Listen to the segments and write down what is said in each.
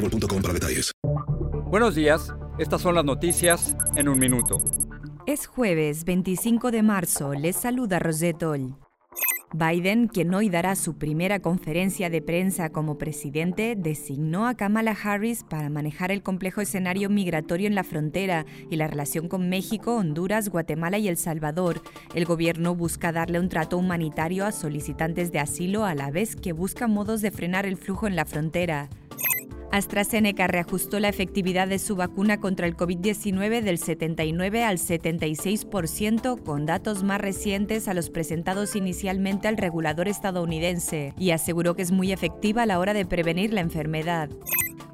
boostmobile.com para detalles. Buenos días, estas son las noticias en un minuto. Es jueves 25 de marzo, les saluda Rosetol. Biden, quien hoy dará su primera conferencia de prensa como presidente, designó a Kamala Harris para manejar el complejo escenario migratorio en la frontera y la relación con México, Honduras, Guatemala y El Salvador. El gobierno busca darle un trato humanitario a solicitantes de asilo a la vez que busca modos de frenar el flujo en la frontera. AstraZeneca reajustó la efectividad de su vacuna contra el COVID-19 del 79 al 76% con datos más recientes a los presentados inicialmente al regulador estadounidense y aseguró que es muy efectiva a la hora de prevenir la enfermedad.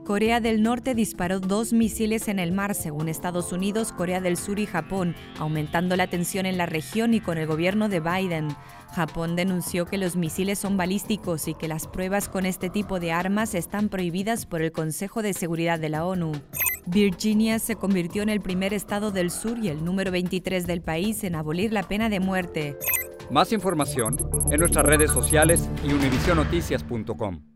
Corea del Norte disparó dos misiles en el mar, según Estados Unidos, Corea del Sur y Japón, aumentando la tensión en la región y con el gobierno de Biden. Japón denunció que los misiles son balísticos y que las pruebas con este tipo de armas están prohibidas por el Consejo de Seguridad de la ONU. Virginia se convirtió en el primer estado del sur y el número 23 del país en abolir la pena de muerte. Más información en nuestras redes sociales y univisionoticias.com.